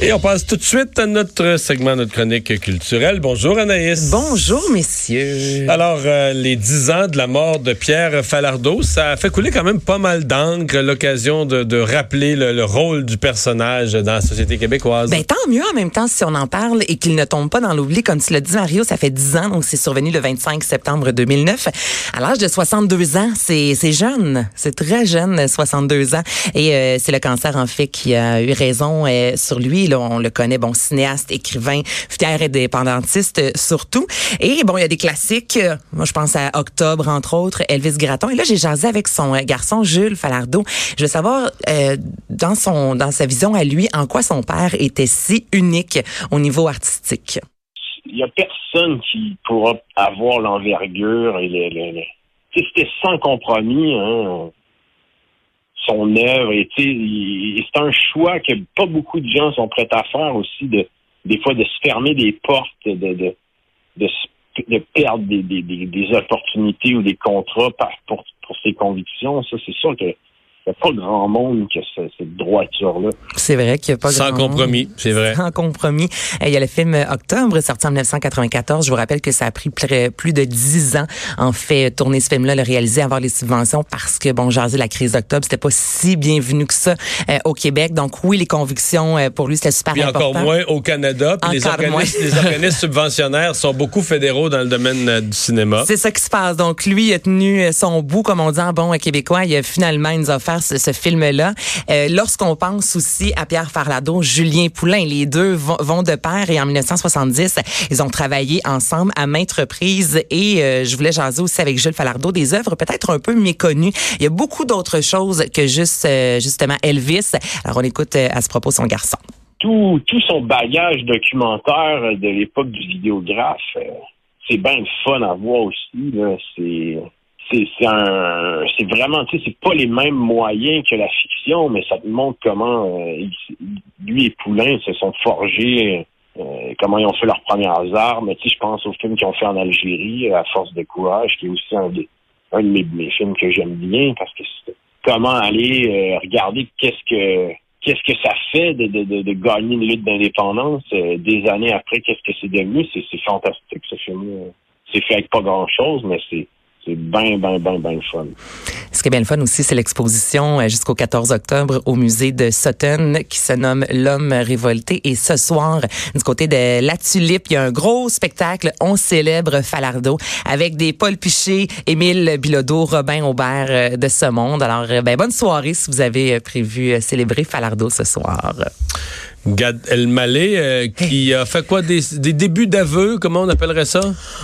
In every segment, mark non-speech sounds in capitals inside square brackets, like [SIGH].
Et on passe tout de suite à notre segment, notre chronique culturelle. Bonjour Anaïs. Bonjour messieurs. Alors, euh, les dix ans de la mort de Pierre Falardeau, ça a fait couler quand même pas mal d'encre, l'occasion de, de, rappeler le, le, rôle du personnage dans la société québécoise. Ben tant mieux en même temps si on en parle et qu'il ne tombe pas dans l'oubli. Comme tu l'as dit Mario, ça fait dix ans, donc c'est survenu le 25 septembre 2009. À l'âge de 62 ans, c'est jeune, c'est très jeune, 62 ans. Et euh, c'est le cancer en fait qui a eu raison euh, sur lui Là, on le connaît, bon, cinéaste, écrivain, fier indépendantiste euh, surtout. Et bon, il y a des classiques. Euh, moi, je pense à Octobre, entre autres, Elvis Gratton. Et là, j'ai jasé avec son euh, garçon Jules Falardeau. Je veux savoir, dans son, dans sa vision à lui, en quoi son père était si unique au niveau artistique? Il y a personne qui pourra avoir l'envergure et les... c'était sans compromis. Hein son œuvre. Et c'est un choix que pas beaucoup de gens sont prêts à faire aussi, de des fois de se fermer des portes, de, de, de, de perdre des, des, des, opportunités ou des contrats par, pour, pour ses convictions. Ça, c'est sûr que n'y a pas grand monde qui a cette droiture-là. C'est vrai qu'il n'y a pas Sans grand compromis, c'est vrai. Sans compromis. Il y a le film Octobre, sorti en 1994. Je vous rappelle que ça a pris plus de dix ans, en fait, tourner ce film-là, le réaliser, avoir les subventions, parce que, bon, jaser la crise d'octobre, c'était pas si bienvenu que ça euh, au Québec. Donc, oui, les convictions, euh, pour lui, c'était super Puis important. encore moins au Canada. Puis les organismes, les organismes subventionnaires sont beaucoup fédéraux dans le domaine euh, du cinéma. C'est ça qui se passe. Donc, lui, il a tenu son bout, comme on dit en bon québécois. Il a finalement, il nous a offert ce, film-là. Euh, Lorsqu'on pense aussi à Pierre Farlado, Julien Poulain, les deux vont, de pair et en 1970, ils ont travaillé ensemble à maintes reprises et euh, je voulais jaser aussi avec Jules Falardeau des œuvres peut-être un peu méconnues. Il y a beaucoup d'autres choses que juste euh, justement Elvis. Alors on écoute à ce propos son garçon. Tout, tout son bagage documentaire de l'époque du vidéographe, c'est bien fun à voir aussi. C'est c'est un c'est vraiment tu sais c'est pas les mêmes moyens que la fiction mais ça te montre comment euh, lui et Poulain se sont forgés euh, comment ils ont fait leurs premières armes. Tu sais je pense aux films qu'ils ont fait en Algérie à force de courage qui est aussi un, des, un de mes, films que j'aime bien parce que c'est comment aller euh, regarder qu'est-ce que qu'est-ce que ça fait de, de, de, gagner une lutte d'indépendance des années après qu'est-ce que c'est devenu. C'est fantastique ce film c'est fait avec pas grand chose mais c'est c'est bien, bien, bien, bien fun. Ce qui est bien le fun aussi, c'est l'exposition jusqu'au 14 octobre au musée de Sutton qui se nomme L'homme révolté. Et ce soir, du côté de La Tulipe, il y a un gros spectacle. On célèbre Falardeau avec des Paul Piché, Émile Bilodeau, Robin Aubert de ce monde. Alors, ben, bonne soirée si vous avez prévu célébrer Falardeau ce soir. Gad Elmaleh, euh, qui a fait quoi des, des débuts d'aveu, comment on appellerait ça?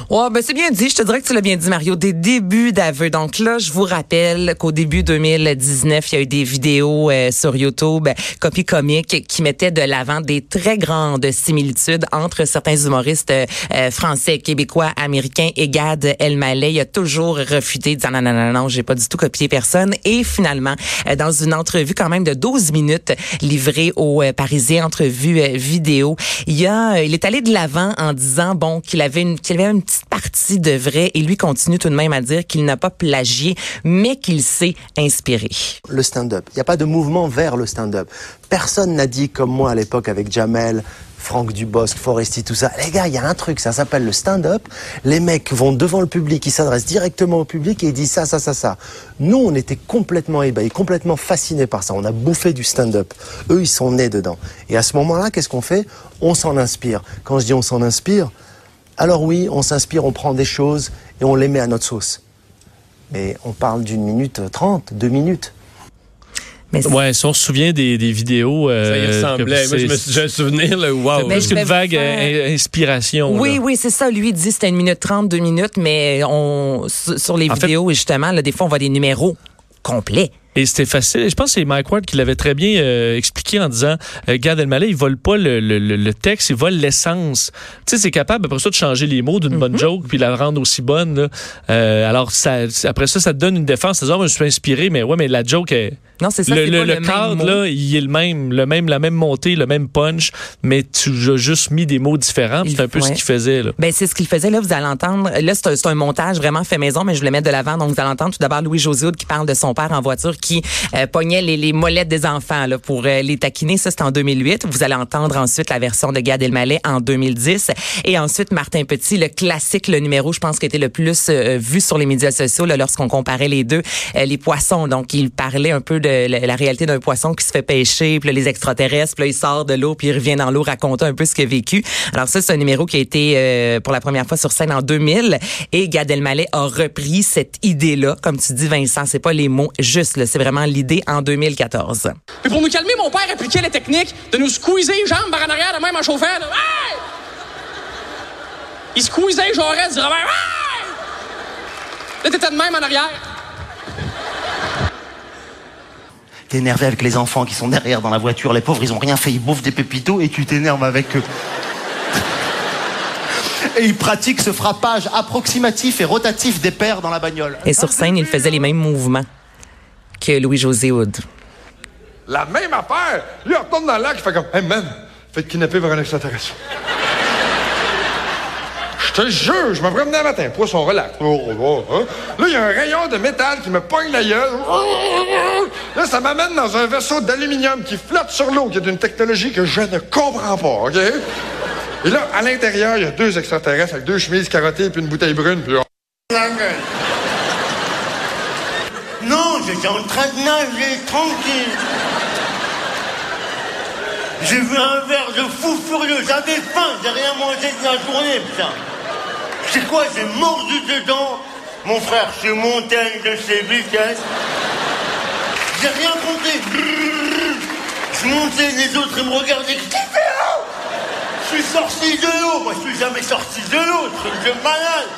Ouais, ben c'est bien dit, je te dirais que tu l'as bien dit Mario, des débuts d'aveu. Donc là, je vous rappelle qu'au début 2019, il y a eu des vidéos euh, sur YouTube copie comique qui mettaient de l'avant des très grandes similitudes entre certains humoristes euh, français, québécois, américains et Gad Elmaleh, il a toujours refuté disant non non non non, j'ai pas du tout copié personne. Et finalement dans une entrevue quand même de 12 minutes livrée aux Parisiens entrevue euh, vidéo. Il a, il est allé de l'avant en disant bon qu'il avait une qu'il avait une petite partie de vrai et lui continue tout de même à dire qu'il n'a pas plagié mais qu'il s'est inspiré. Le stand-up, il n'y a pas de mouvement vers le stand-up. Personne n'a dit comme moi à l'époque avec Jamel Franck Dubosc, Foresti, tout ça. Les gars, il y a un truc, ça s'appelle le stand-up. Les mecs vont devant le public, ils s'adressent directement au public et ils disent ça, ça, ça, ça. Nous, on était complètement ébahis, complètement fascinés par ça. On a bouffé du stand-up. Eux, ils sont nés dedans. Et à ce moment-là, qu'est-ce qu'on fait? On s'en inspire. Quand je dis on s'en inspire, alors oui, on s'inspire, on prend des choses et on les met à notre sauce. Mais on parle d'une minute trente, deux minutes. Mais ouais, si on se souvient des, des vidéos. Euh, ça y ressemblait. Moi, j'ai un souvenir, là, wow. C'est une vague faire... inspiration. Oui, là. oui, c'est ça. Lui, il dit c'était une minute trente, deux minutes, mais on, sur les en vidéos, fait, justement, là, des fois, on voit des numéros complets. Et c'était facile. Je pense que c'est Mike Ward qui l'avait très bien euh, expliqué en disant euh, Gad Elmaleh, il vole pas le, le, le, texte, il vole l'essence. Tu sais, c'est capable après ça de changer les mots d'une mm -hmm. bonne joke puis la rendre aussi bonne. Euh, alors ça, après ça, ça te donne une défense. C'est-à-dire, je suis inspiré, mais ouais, mais la joke est Non, c'est ça, Le, le- le cadre, là, il est le même, le même, la même montée, le même punch, mais tu as juste mis des mots différents. C'est un peu ce qu'il faisait, là. Ben, c'est ce qu'il faisait. Là, vous allez entendre. Là, c'est un, montage vraiment fait maison, mais je voulais mettre de l'avant. Donc, vous allez entendre tout d'abord Louis-José Hood qui parle de son père en voiture qui euh, pognait les, les molettes des enfants là, pour euh, les taquiner. Ça, c'est en 2008. Vous allez entendre ensuite la version de Gad Elmaleh en 2010. Et ensuite, Martin Petit, le classique, le numéro, je pense, qui été le plus euh, vu sur les médias sociaux là, lorsqu'on comparait les deux. Euh, les poissons. Donc, il parlait un peu la, la réalité d'un poisson qui se fait pêcher, puis là, les extraterrestres, puis là, il sort de l'eau, puis il revient dans l'eau raconter un peu ce qu'il a vécu. Alors ça, c'est un numéro qui a été euh, pour la première fois sur scène en 2000 et Gad Elmaleh a repris cette idée-là, comme tu dis Vincent, c'est pas les mots juste, c'est vraiment l'idée en 2014. Puis pour nous calmer, mon père appliquait la technique de nous squeezer les jambes par en arrière de même en chauffant. Là. Hey! Il squeezait Jaurès du revers. Hey! Là, t'étais de même en arrière. T'es énervé avec les enfants qui sont derrière dans la voiture. Les pauvres, ils ont rien fait. Ils bouffent des pépitos et tu t'énerves avec eux. [LAUGHS] Et ils pratiquent ce frappage approximatif et rotatif des pères dans la bagnole. Et sur scène, il faisait les mêmes mouvements que Louis-José Hood. La même affaire. Lui, il retourne dans le lac, il fait comme Hey man, faites kidnapper par un extraterrestre. Je te jure, je me promenais un matin, poisson relax. Oh, oh, oh, hein? Là, il y a un rayon de métal qui me pogne la gueule. Là, ça m'amène dans un vaisseau d'aluminium qui flotte sur l'eau, qui est d'une technologie que je ne comprends pas, OK? Et là, à l'intérieur, il y a deux extraterrestres avec deux chemises carottées puis une bouteille brune, puis [LAUGHS] Non, j'étais en train de nager, tranquille. J'ai vu un verre de fou furieux, j'avais faim, j'ai rien mangé de la journée, putain. C'est quoi, j'ai mordu dedans Mon frère, je suis monté à une de ses vitesses. J'ai rien compris. Je montais, les autres, ils me regardaient. Qu'est-ce Je suis sorti de l'eau. Moi, je suis jamais sorti de l'eau. Truc de malade.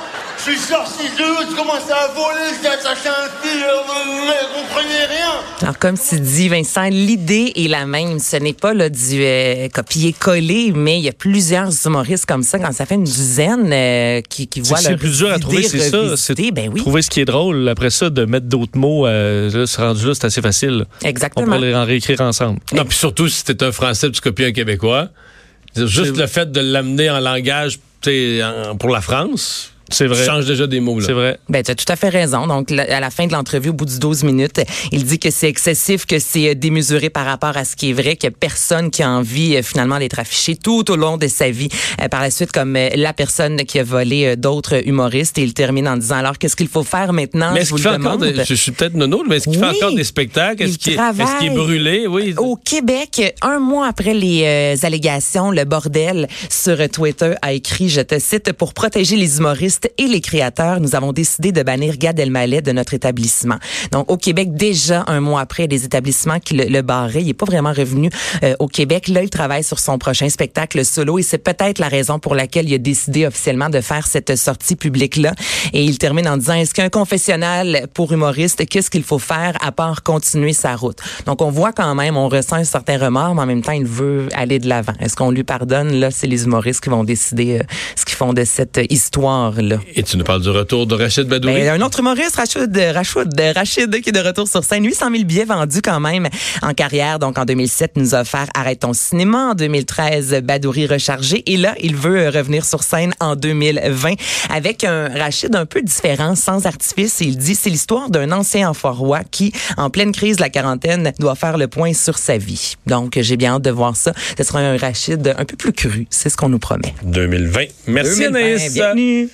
Je suis sorti de l'eau, je commençais à voler, j'ai attaché un fil, vous comprenez rien. Alors, comme tu dis, Vincent, l'idée est la même. Ce n'est pas là, du euh, copier-coller, mais il y a plusieurs humoristes comme ça, quand ça fait une dizaine euh, qui, qui C'est voient que c'est plus dur à trouver, c'est ça. C'est. Ben oui, trouver ce qui est drôle. Après ça, de mettre d'autres mots, euh, là, ce rendu là, c'est assez facile. On exactement. pourrait les en réécrire ensemble. Non, puis surtout si t'es un Français, tu copies un Québécois. Juste le fait de l'amener en langage tu sais, en- pour la France, C'est vrai. change déjà des mots. Là. C'est vrai. Ben, tu as tout à fait raison. Donc, la- à la fin de l'entrevue, au bout du 12 minutes, il dit que c'est excessif, que c'est euh, démesuré par rapport à ce qui est vrai, qu'il n'y a personne qui a envie, euh, finalement, d'être affiché tout au long de sa vie. Euh, par la suite, comme euh, la personne qui a volé euh, d'autres humoristes. Et il termine en disant, alors, qu'est-ce qu'il faut faire maintenant? Mais Je est-ce vous qu'il le fait demande? des, je, suis peut-être nono, mais est-ce qu'il fait encore des spectacles? Est-ce Il qu'il est, est-ce qu'il est travaille. brûlé? Oui. Au Québec, un mois après les euh, allégations, le bordel sur Twitter a écrit, je te cite, pour protéger les humoristes et les créateurs, nous avons décidé de bannir Gad Elmaleh de notre établissement. Donc au Québec, déjà un mois après, des établissements qui le, barraient, il est pas vraiment revenu euh, au Québec. Là, il travaille sur son prochain spectacle solo et c'est peut-être la raison pour laquelle il a décidé officiellement de faire cette sortie publique là. Et il termine en disant est-ce qu'un confessionnal pour humoriste, qu'est-ce qu'il faut faire à part continuer sa route? Donc on voit quand même, on ressent un certain remords, mais en même temps il veut aller de l'avant. Est-ce qu'on lui pardonne? Là, c'est les humoristes qui vont décider euh, ce qu'ils font de cette histoire là. Et tu nous parles du retour de Rachid Badouri? Ben, un autre humoriste, Rachid, Rachid, Rachid, qui est de retour sur scène. 800 000 billets vendus quand même en carrière. Donc, en 2007, nous a offert Arrête ton cinéma. En 2013, Badouri rechargé. Et là, il veut revenir sur scène en 2020 avec un Rachid un peu différent, sans artifice. Il dit, c'est l'histoire d'un ancien enfoiroi qui, en pleine crise de la quarantaine, doit faire le point sur sa vie. Donc, j'ai bien hâte de voir ça. Ce sera un Rachid un peu plus cru. C'est ce qu'on nous promet. 2020. Merci 2020, Anaïs. bienvenue.